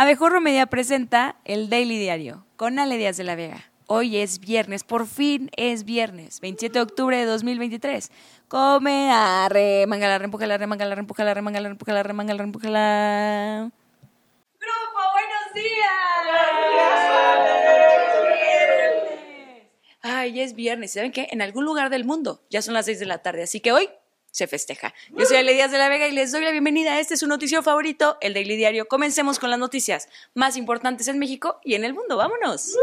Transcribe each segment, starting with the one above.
Abejorro Media presenta el Daily Diario con Ale Díaz de la Vega. Hoy es viernes, por fin es viernes, 27 de octubre de 2023. Come, arre, mangala, reempújala, remangala, reempújala, remangala, reempújala, remangala, reempújala. Grupo, buenos días. Ay, es viernes. ¿Saben qué? En algún lugar del mundo ya son las 6 de la tarde, así que hoy se festeja. Yo soy Ale Díaz de la Vega y les doy la bienvenida a este es su noticiero favorito, el Daily Diario. Comencemos con las noticias más importantes en México y en el mundo. ¡Vámonos!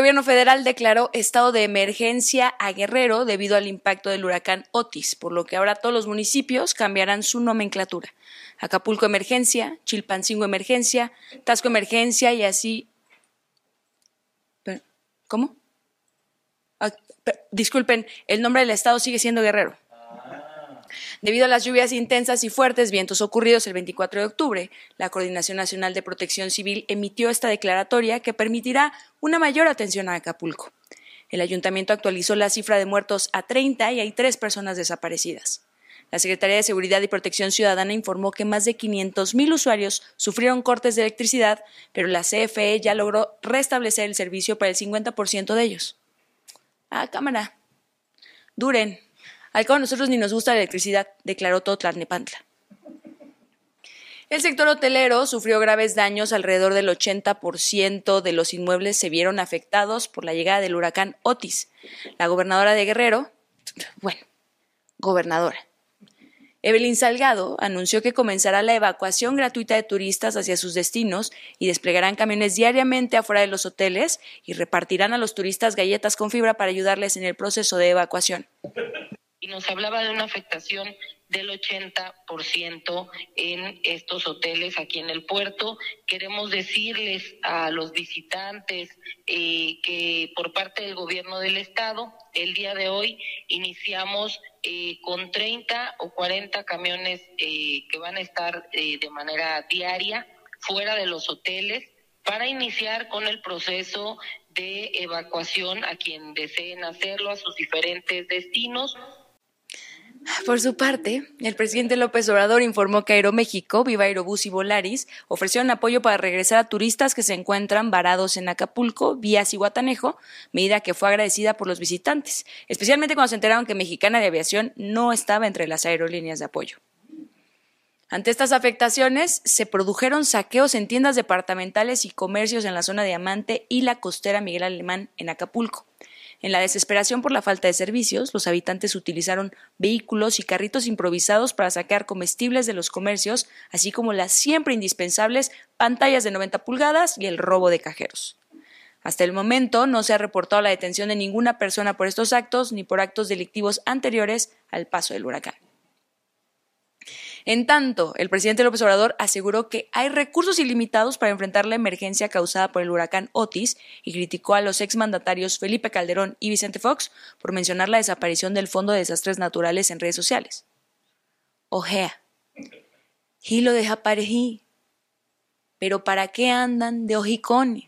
Gobierno federal declaró estado de emergencia a Guerrero debido al impacto del huracán Otis, por lo que ahora todos los municipios cambiarán su nomenclatura. Acapulco emergencia, Chilpancingo emergencia, Tasco emergencia y así. ¿Cómo? Ah, disculpen, el nombre del estado sigue siendo Guerrero. Debido a las lluvias intensas y fuertes vientos ocurridos el 24 de octubre, la Coordinación Nacional de Protección Civil emitió esta declaratoria que permitirá una mayor atención a Acapulco. El ayuntamiento actualizó la cifra de muertos a 30 y hay tres personas desaparecidas. La Secretaría de Seguridad y Protección Ciudadana informó que más de 500.000 usuarios sufrieron cortes de electricidad, pero la CFE ya logró restablecer el servicio para el 50% de ellos. Ah, cámara. Duren. Al cabo nosotros ni nos gusta la electricidad, declaró Totlanepantla. El sector hotelero sufrió graves daños, alrededor del 80% de los inmuebles se vieron afectados por la llegada del huracán Otis. La gobernadora de Guerrero, bueno, gobernadora, Evelyn Salgado anunció que comenzará la evacuación gratuita de turistas hacia sus destinos y desplegarán camiones diariamente afuera de los hoteles y repartirán a los turistas galletas con fibra para ayudarles en el proceso de evacuación y nos hablaba de una afectación del 80% en estos hoteles aquí en el puerto. Queremos decirles a los visitantes eh, que por parte del gobierno del estado, el día de hoy iniciamos eh, con 30 o 40 camiones eh, que van a estar de manera diaria fuera de los hoteles para iniciar con el proceso de evacuación a quien deseen hacerlo a sus diferentes destinos. Por su parte, el presidente López Obrador informó que Aeroméxico, Viva Aerobús y Volaris ofrecieron apoyo para regresar a turistas que se encuentran varados en Acapulco, vía Cihuatanejo, medida que fue agradecida por los visitantes, especialmente cuando se enteraron que Mexicana de Aviación no estaba entre las aerolíneas de apoyo. Ante estas afectaciones, se produjeron saqueos en tiendas departamentales y comercios en la zona Diamante y la costera Miguel Alemán en Acapulco. En la desesperación por la falta de servicios, los habitantes utilizaron vehículos y carritos improvisados para sacar comestibles de los comercios, así como las siempre indispensables pantallas de 90 pulgadas y el robo de cajeros. Hasta el momento no se ha reportado la detención de ninguna persona por estos actos ni por actos delictivos anteriores al paso del huracán. En tanto, el presidente López Obrador aseguró que hay recursos ilimitados para enfrentar la emergencia causada por el huracán Otis y criticó a los exmandatarios Felipe Calderón y Vicente Fox por mencionar la desaparición del Fondo de Desastres Naturales en redes sociales. Ojea, y lo desaparecí. Pero ¿para qué andan de ojicón?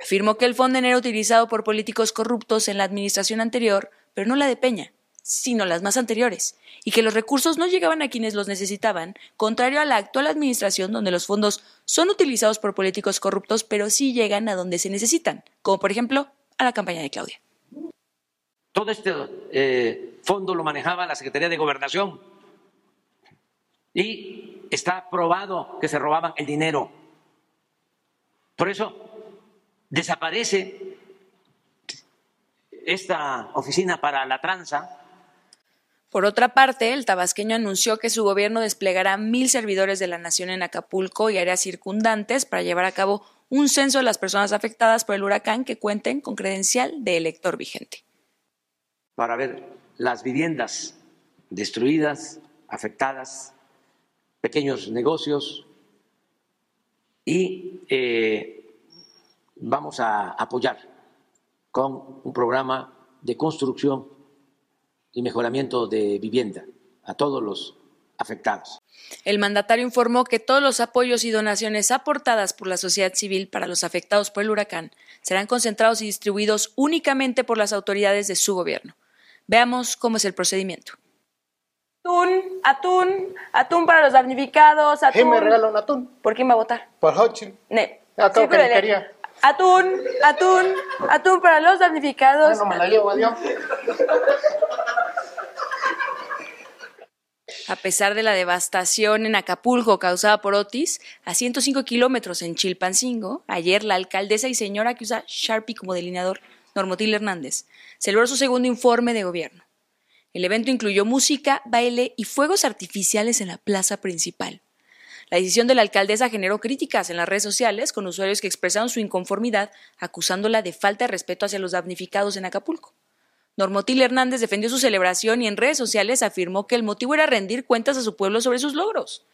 Afirmó que el fondo era utilizado por políticos corruptos en la administración anterior, pero no la de Peña sino las más anteriores, y que los recursos no llegaban a quienes los necesitaban, contrario a la actual administración donde los fondos son utilizados por políticos corruptos, pero sí llegan a donde se necesitan, como por ejemplo a la campaña de Claudia. Todo este eh, fondo lo manejaba la Secretaría de Gobernación y está probado que se robaban el dinero. Por eso desaparece esta oficina para la tranza por otra parte, el tabasqueño anunció que su gobierno desplegará mil servidores de la nación en Acapulco y áreas circundantes para llevar a cabo un censo de las personas afectadas por el huracán que cuenten con credencial de elector vigente. Para ver las viviendas destruidas, afectadas, pequeños negocios y eh, vamos a apoyar con un programa de construcción y mejoramiento de vivienda a todos los afectados. El mandatario informó que todos los apoyos y donaciones aportadas por la sociedad civil para los afectados por el huracán serán concentrados y distribuidos únicamente por las autoridades de su gobierno. Veamos cómo es el procedimiento. Atún, atún, atún para los damnificados, atún. ¿Quién me regala un atún? ¿Por quién va a votar? Por Hochil. Ne. Acabo que Círculele. ni quería. Atún, atún, atún para los damnificados. No me la llevo, adiós. A pesar de la devastación en Acapulco causada por Otis, a 105 kilómetros en Chilpancingo, ayer la alcaldesa y señora que usa Sharpie como delineador, Normotil Hernández, celebró su segundo informe de gobierno. El evento incluyó música, baile y fuegos artificiales en la plaza principal. La decisión de la alcaldesa generó críticas en las redes sociales con usuarios que expresaron su inconformidad acusándola de falta de respeto hacia los damnificados en Acapulco. Normotil Hernández defendió su celebración y en redes sociales afirmó que el motivo era rendir cuentas a su pueblo sobre sus logros.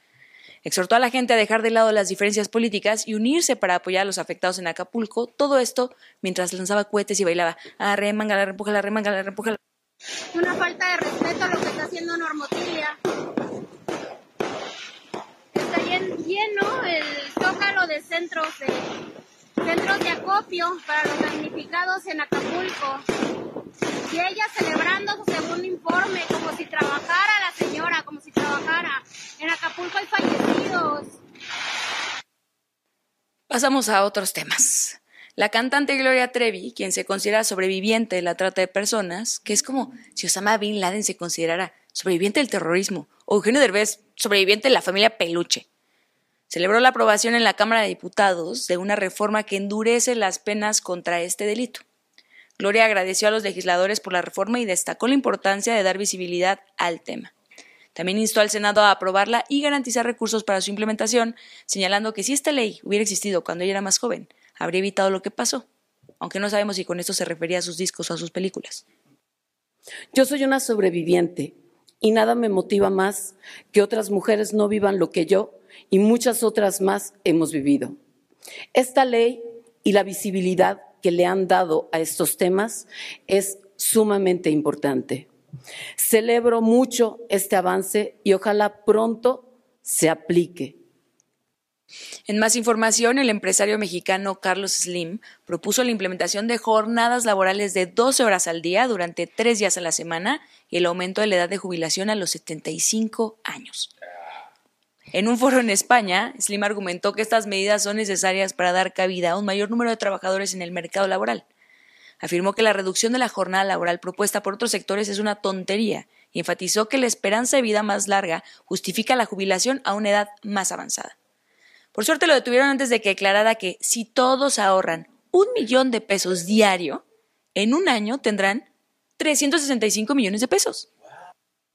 Exhortó a la gente a dejar de lado las diferencias políticas y unirse para apoyar a los afectados en Acapulco, todo esto mientras lanzaba cohetes y bailaba. Ah, remangala, repújala, remangala, repújala. una falta de respeto a lo que está haciendo Normotilia. Está llen- lleno el zócalo de centros de centros de acopio para los damnificados en Acapulco. Y ella celebrando su segundo informe, como si trabajara la señora, como si trabajara. En Acapulco hay fallecidos. Pasamos a otros temas. La cantante Gloria Trevi, quien se considera sobreviviente de la trata de personas, que es como si Osama Bin Laden se considerara sobreviviente del terrorismo, o Eugenio Derbez, sobreviviente de la familia Peluche. Celebró la aprobación en la Cámara de Diputados de una reforma que endurece las penas contra este delito. Gloria agradeció a los legisladores por la reforma y destacó la importancia de dar visibilidad al tema. También instó al Senado a aprobarla y garantizar recursos para su implementación, señalando que si esta ley hubiera existido cuando ella era más joven, habría evitado lo que pasó, aunque no sabemos si con esto se refería a sus discos o a sus películas. Yo soy una sobreviviente y nada me motiva más que otras mujeres no vivan lo que yo y muchas otras más hemos vivido. Esta ley y la visibilidad que le han dado a estos temas es sumamente importante. Celebro mucho este avance y ojalá pronto se aplique. En más información, el empresario mexicano Carlos Slim propuso la implementación de jornadas laborales de 12 horas al día durante tres días a la semana y el aumento de la edad de jubilación a los 75 años. En un foro en España, Slim argumentó que estas medidas son necesarias para dar cabida a un mayor número de trabajadores en el mercado laboral. Afirmó que la reducción de la jornada laboral propuesta por otros sectores es una tontería y enfatizó que la esperanza de vida más larga justifica la jubilación a una edad más avanzada. Por suerte lo detuvieron antes de que declarara que si todos ahorran un millón de pesos diario, en un año tendrán 365 millones de pesos.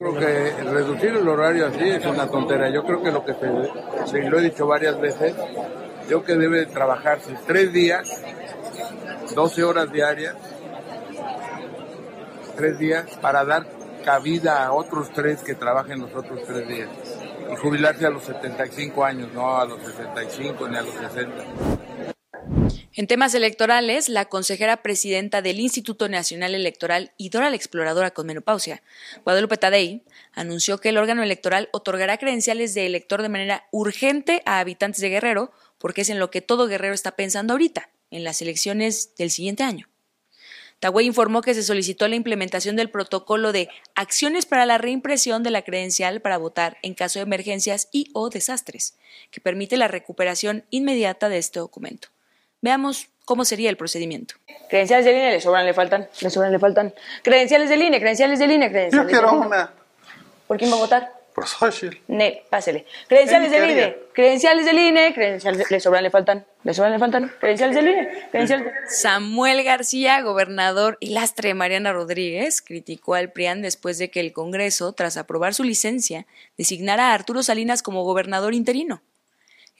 Creo que reducir el horario así es una tontera. Yo creo que lo que se, se- lo he dicho varias veces, yo que debe trabajarse tres días, 12 horas diarias, tres días, para dar cabida a otros tres que trabajen los otros tres días. Y jubilarse a los 75 años, no a los 65 ni a los 60. En temas electorales, la consejera presidenta del Instituto Nacional Electoral y Dora la Exploradora con menopausia, Guadalupe Tadei, anunció que el órgano electoral otorgará credenciales de elector de manera urgente a habitantes de Guerrero, porque es en lo que todo Guerrero está pensando ahorita, en las elecciones del siguiente año. Tagüey informó que se solicitó la implementación del protocolo de acciones para la reimpresión de la credencial para votar en caso de emergencias y o desastres, que permite la recuperación inmediata de este documento. Veamos cómo sería el procedimiento. Credenciales del INE, le sobran, le faltan, le sobran, le faltan. Credenciales del INE, credenciales del INE, Yo credenciales quiero del INE. una. ¿Por quién va a votar? Por Xochitl. Ne, pásele. Credenciales del. INE, credenciales del INE, credenciales, le sobran, le faltan, le sobran, le faltan, credenciales del INE, credenciales Samuel García, gobernador y lastre de Mariana Rodríguez, criticó al PRIAN después de que el Congreso, tras aprobar su licencia, designara a Arturo Salinas como gobernador interino.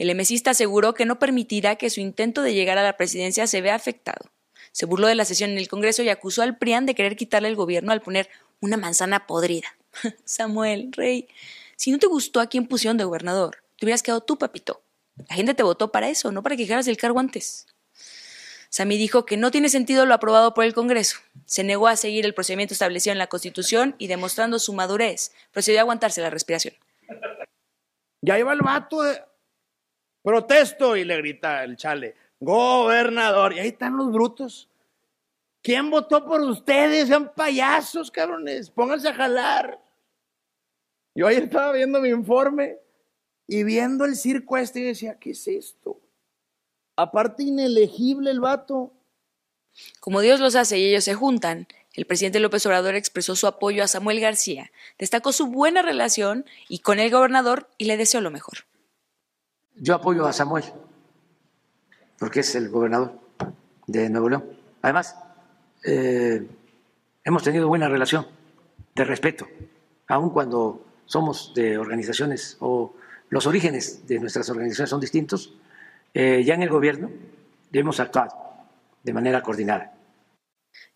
El emesista aseguró que no permitirá que su intento de llegar a la presidencia se vea afectado. Se burló de la sesión en el Congreso y acusó al PRIAN de querer quitarle el gobierno al poner una manzana podrida. Samuel, rey, si no te gustó a quién pusieron de gobernador, te hubieras quedado tú, papito. La gente te votó para eso, no para que dejaras el cargo antes. Sami dijo que no tiene sentido lo aprobado por el Congreso. Se negó a seguir el procedimiento establecido en la Constitución y demostrando su madurez, procedió a aguantarse la respiración. Ya iba el vato de protesto y le grita el chale, gobernador. Y ahí están los brutos. ¿Quién votó por ustedes? Sean payasos, cabrones. Pónganse a jalar. Yo ayer estaba viendo mi informe y viendo el circo este y decía, ¿qué es esto? Aparte inelegible el vato. Como Dios los hace y ellos se juntan, el presidente López Obrador expresó su apoyo a Samuel García, destacó su buena relación y con el gobernador y le deseó lo mejor. Yo apoyo a Samuel, porque es el gobernador de Nuevo León. Además, eh, hemos tenido buena relación de respeto, aun cuando somos de organizaciones o los orígenes de nuestras organizaciones son distintos, eh, ya en el gobierno hemos actuado de manera coordinada.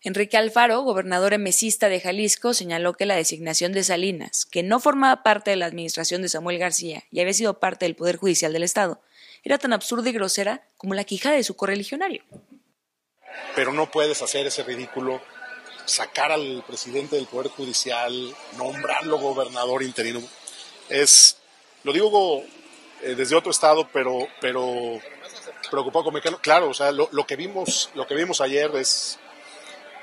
Enrique Alfaro, gobernador emesista de Jalisco, señaló que la designación de Salinas, que no formaba parte de la administración de Samuel García y había sido parte del Poder Judicial del Estado, era tan absurda y grosera como la quijada de su correligionario. Pero no puedes hacer ese ridículo, sacar al presidente del Poder Judicial, nombrarlo gobernador interino. Es, lo digo eh, desde otro estado, pero, pero preocupado con Mexicano. Claro, o sea, lo, que vimos, lo que vimos ayer es,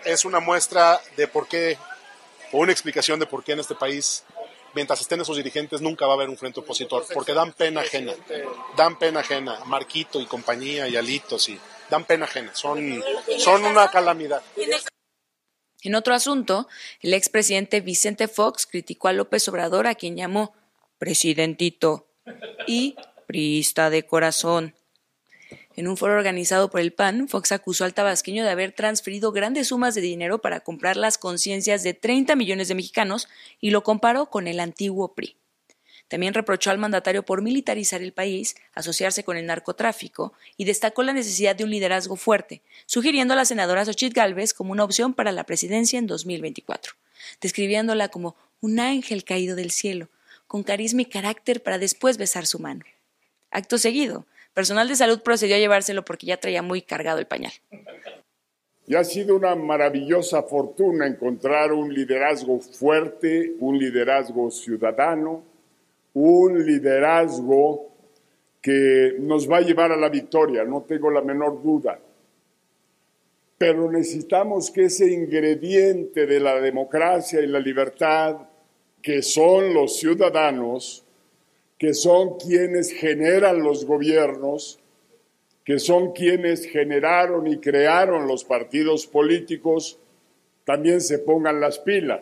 es una muestra de por qué, o una explicación de por qué en este país, mientras estén esos dirigentes, nunca va a haber un frente opositor, porque dan pena ajena, dan pena ajena, Marquito y compañía y Alitos y dan pena ajena, son, son una calamidad. En otro asunto, el expresidente Vicente Fox criticó a López Obrador, a quien llamó presidentito y priista de corazón. En un foro organizado por el PAN, Fox acusó al tabasqueño de haber transferido grandes sumas de dinero para comprar las conciencias de 30 millones de mexicanos y lo comparó con el antiguo PRI. También reprochó al mandatario por militarizar el país, asociarse con el narcotráfico y destacó la necesidad de un liderazgo fuerte, sugiriendo a la senadora Xochitl Gálvez como una opción para la presidencia en 2024, describiéndola como un ángel caído del cielo, con carisma y carácter para después besar su mano. Acto seguido, personal de salud procedió a llevárselo porque ya traía muy cargado el pañal. Y ha sido una maravillosa fortuna encontrar un liderazgo fuerte, un liderazgo ciudadano, un liderazgo que nos va a llevar a la victoria, no tengo la menor duda. Pero necesitamos que ese ingrediente de la democracia y la libertad, que son los ciudadanos, que son quienes generan los gobiernos, que son quienes generaron y crearon los partidos políticos, también se pongan las pilas.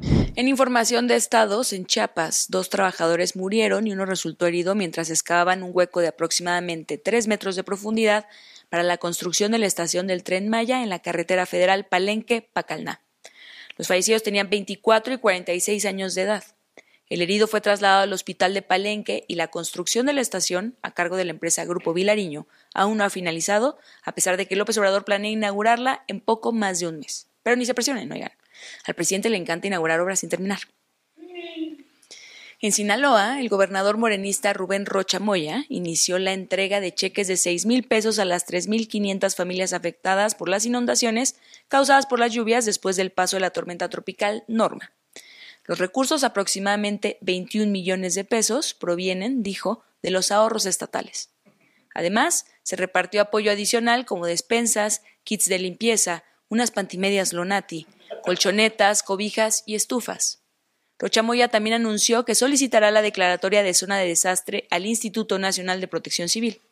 En información de estados, en Chiapas, dos trabajadores murieron y uno resultó herido mientras excavaban un hueco de aproximadamente tres metros de profundidad para la construcción de la estación del tren Maya en la carretera federal Palenque-Pacalná. Los fallecidos tenían 24 y 46 años de edad. El herido fue trasladado al hospital de Palenque y la construcción de la estación, a cargo de la empresa Grupo Vilariño, aún no ha finalizado, a pesar de que López Obrador planea inaugurarla en poco más de un mes. Pero ni se presionen, oigan. Al presidente le encanta inaugurar obras sin terminar. En Sinaloa, el gobernador morenista Rubén Rocha Moya inició la entrega de cheques de seis mil pesos a las 3.500 familias afectadas por las inundaciones causadas por las lluvias después del paso de la tormenta tropical Norma. Los recursos, aproximadamente 21 millones de pesos, provienen, dijo, de los ahorros estatales. Además, se repartió apoyo adicional como despensas, kits de limpieza, unas pantimedias Lonati, colchonetas, cobijas y estufas. Rochamoya también anunció que solicitará la declaratoria de zona de desastre al Instituto Nacional de Protección Civil.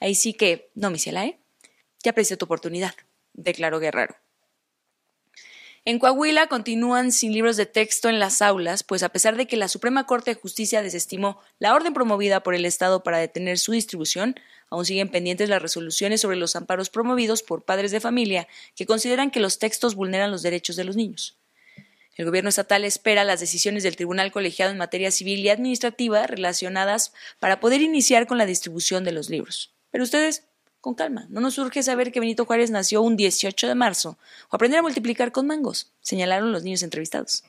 Ahí sí que, no, me ¿eh? Ya apreció tu oportunidad, declaró Guerrero. En Coahuila continúan sin libros de texto en las aulas, pues a pesar de que la Suprema Corte de Justicia desestimó la orden promovida por el Estado para detener su distribución, aún siguen pendientes las resoluciones sobre los amparos promovidos por padres de familia que consideran que los textos vulneran los derechos de los niños. El gobierno estatal espera las decisiones del Tribunal Colegiado en materia civil y administrativa relacionadas para poder iniciar con la distribución de los libros. Pero ustedes con calma. No nos urge saber que Benito Juárez nació un 18 de marzo o aprender a multiplicar con mangos, señalaron los niños entrevistados.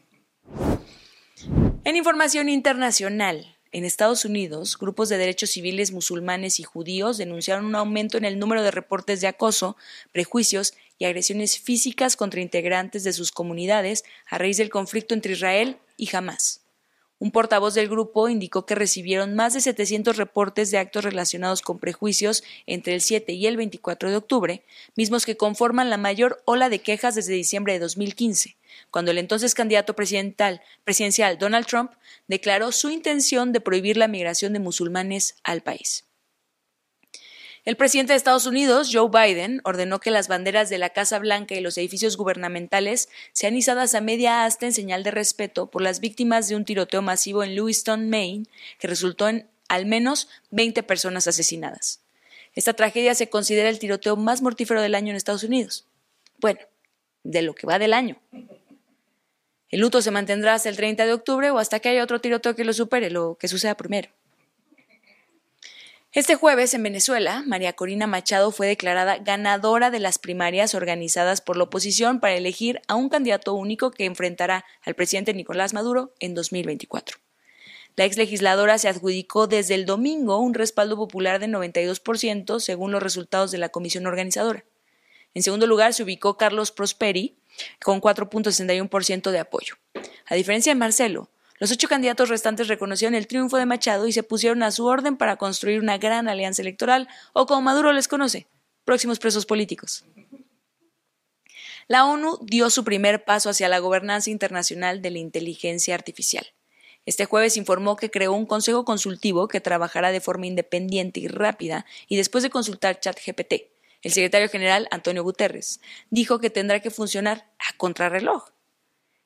En información internacional, en Estados Unidos, grupos de derechos civiles musulmanes y judíos denunciaron un aumento en el número de reportes de acoso, prejuicios y agresiones físicas contra integrantes de sus comunidades a raíz del conflicto entre Israel y Hamas. Un portavoz del grupo indicó que recibieron más de 700 reportes de actos relacionados con prejuicios entre el 7 y el 24 de octubre, mismos que conforman la mayor ola de quejas desde diciembre de 2015, cuando el entonces candidato presidencial, presidencial Donald Trump declaró su intención de prohibir la migración de musulmanes al país. El presidente de Estados Unidos, Joe Biden, ordenó que las banderas de la Casa Blanca y los edificios gubernamentales sean izadas a media asta en señal de respeto por las víctimas de un tiroteo masivo en Lewiston, Maine, que resultó en al menos 20 personas asesinadas. Esta tragedia se considera el tiroteo más mortífero del año en Estados Unidos. Bueno, de lo que va del año. El luto se mantendrá hasta el 30 de octubre o hasta que haya otro tiroteo que lo supere, lo que suceda primero. Este jueves en Venezuela, María Corina Machado fue declarada ganadora de las primarias organizadas por la oposición para elegir a un candidato único que enfrentará al presidente Nicolás Maduro en 2024. La ex legisladora se adjudicó desde el domingo un respaldo popular del 92% según los resultados de la comisión organizadora. En segundo lugar se ubicó Carlos Prosperi con 4.61% de apoyo. A diferencia de Marcelo, los ocho candidatos restantes reconocieron el triunfo de Machado y se pusieron a su orden para construir una gran alianza electoral, o como Maduro les conoce, próximos presos políticos. La ONU dio su primer paso hacia la gobernanza internacional de la inteligencia artificial. Este jueves informó que creó un consejo consultivo que trabajará de forma independiente y rápida y después de consultar ChatGPT. El secretario general, Antonio Guterres, dijo que tendrá que funcionar a contrarreloj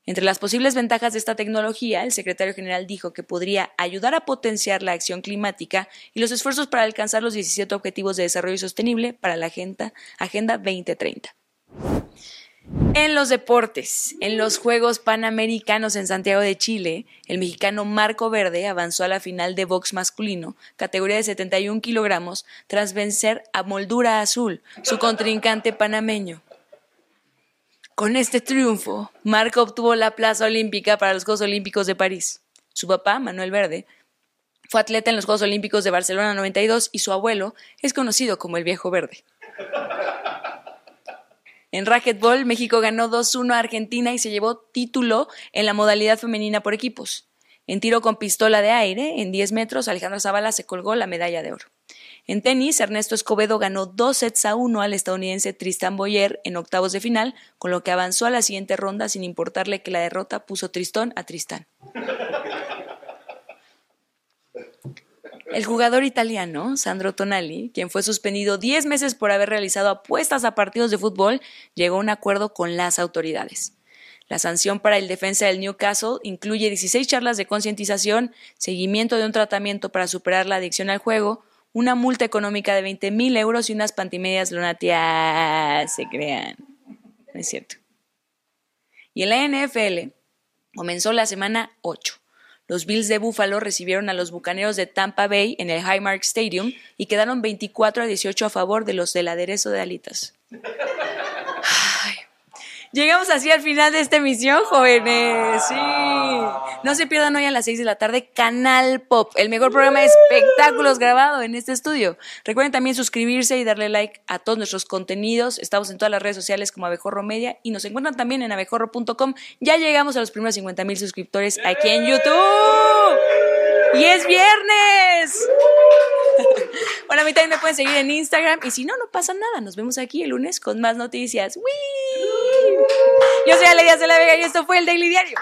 entre las posibles ventajas de esta tecnología, el secretario general dijo que podría ayudar a potenciar la acción climática y los esfuerzos para alcanzar los 17 Objetivos de Desarrollo Sostenible para la Agenda, agenda 2030. En los deportes, en los Juegos Panamericanos en Santiago de Chile, el mexicano Marco Verde avanzó a la final de box masculino, categoría de 71 kilogramos, tras vencer a Moldura Azul, su contrincante panameño. Con este triunfo, Marco obtuvo la plaza olímpica para los Juegos Olímpicos de París. Su papá, Manuel Verde, fue atleta en los Juegos Olímpicos de Barcelona 92 y su abuelo es conocido como el Viejo Verde. En racquetball, México ganó 2-1 a Argentina y se llevó título en la modalidad femenina por equipos. En tiro con pistola de aire, en 10 metros, Alejandra Zavala se colgó la medalla de oro. En tenis, Ernesto Escobedo ganó dos sets a uno al estadounidense Tristan Boyer en octavos de final, con lo que avanzó a la siguiente ronda sin importarle que la derrota puso tristón a Tristán. El jugador italiano, Sandro Tonali, quien fue suspendido 10 meses por haber realizado apuestas a partidos de fútbol, llegó a un acuerdo con las autoridades. La sanción para el defensa del Newcastle incluye 16 charlas de concientización, seguimiento de un tratamiento para superar la adicción al juego, una multa económica de 20 mil euros y unas pantimedias lunáticas. Se crean. No es cierto. Y en la NFL comenzó la semana 8. Los Bills de Buffalo recibieron a los Bucaneros de Tampa Bay en el Highmark Stadium y quedaron 24 a 18 a favor de los del aderezo de alitas. Llegamos así al final de esta emisión, jóvenes. Sí. No se pierdan hoy a las 6 de la tarde Canal Pop, el mejor programa de espectáculos grabado en este estudio. Recuerden también suscribirse y darle like a todos nuestros contenidos. Estamos en todas las redes sociales como Abejorro Media y nos encuentran también en abejorro.com. Ya llegamos a los primeros 50 mil suscriptores aquí en YouTube. Y es viernes. bueno, a mí también me pueden seguir en Instagram y si no, no pasa nada. Nos vemos aquí el lunes con más noticias. Yo soy Ale de la Vega y esto fue el Daily Diario.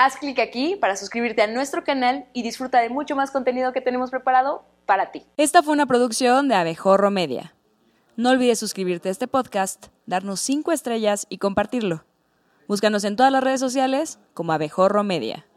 Haz clic aquí para suscribirte a nuestro canal y disfruta de mucho más contenido que tenemos preparado para ti. Esta fue una producción de Abejorro Media. No olvides suscribirte a este podcast, darnos 5 estrellas y compartirlo. Búscanos en todas las redes sociales como Abejorro Media.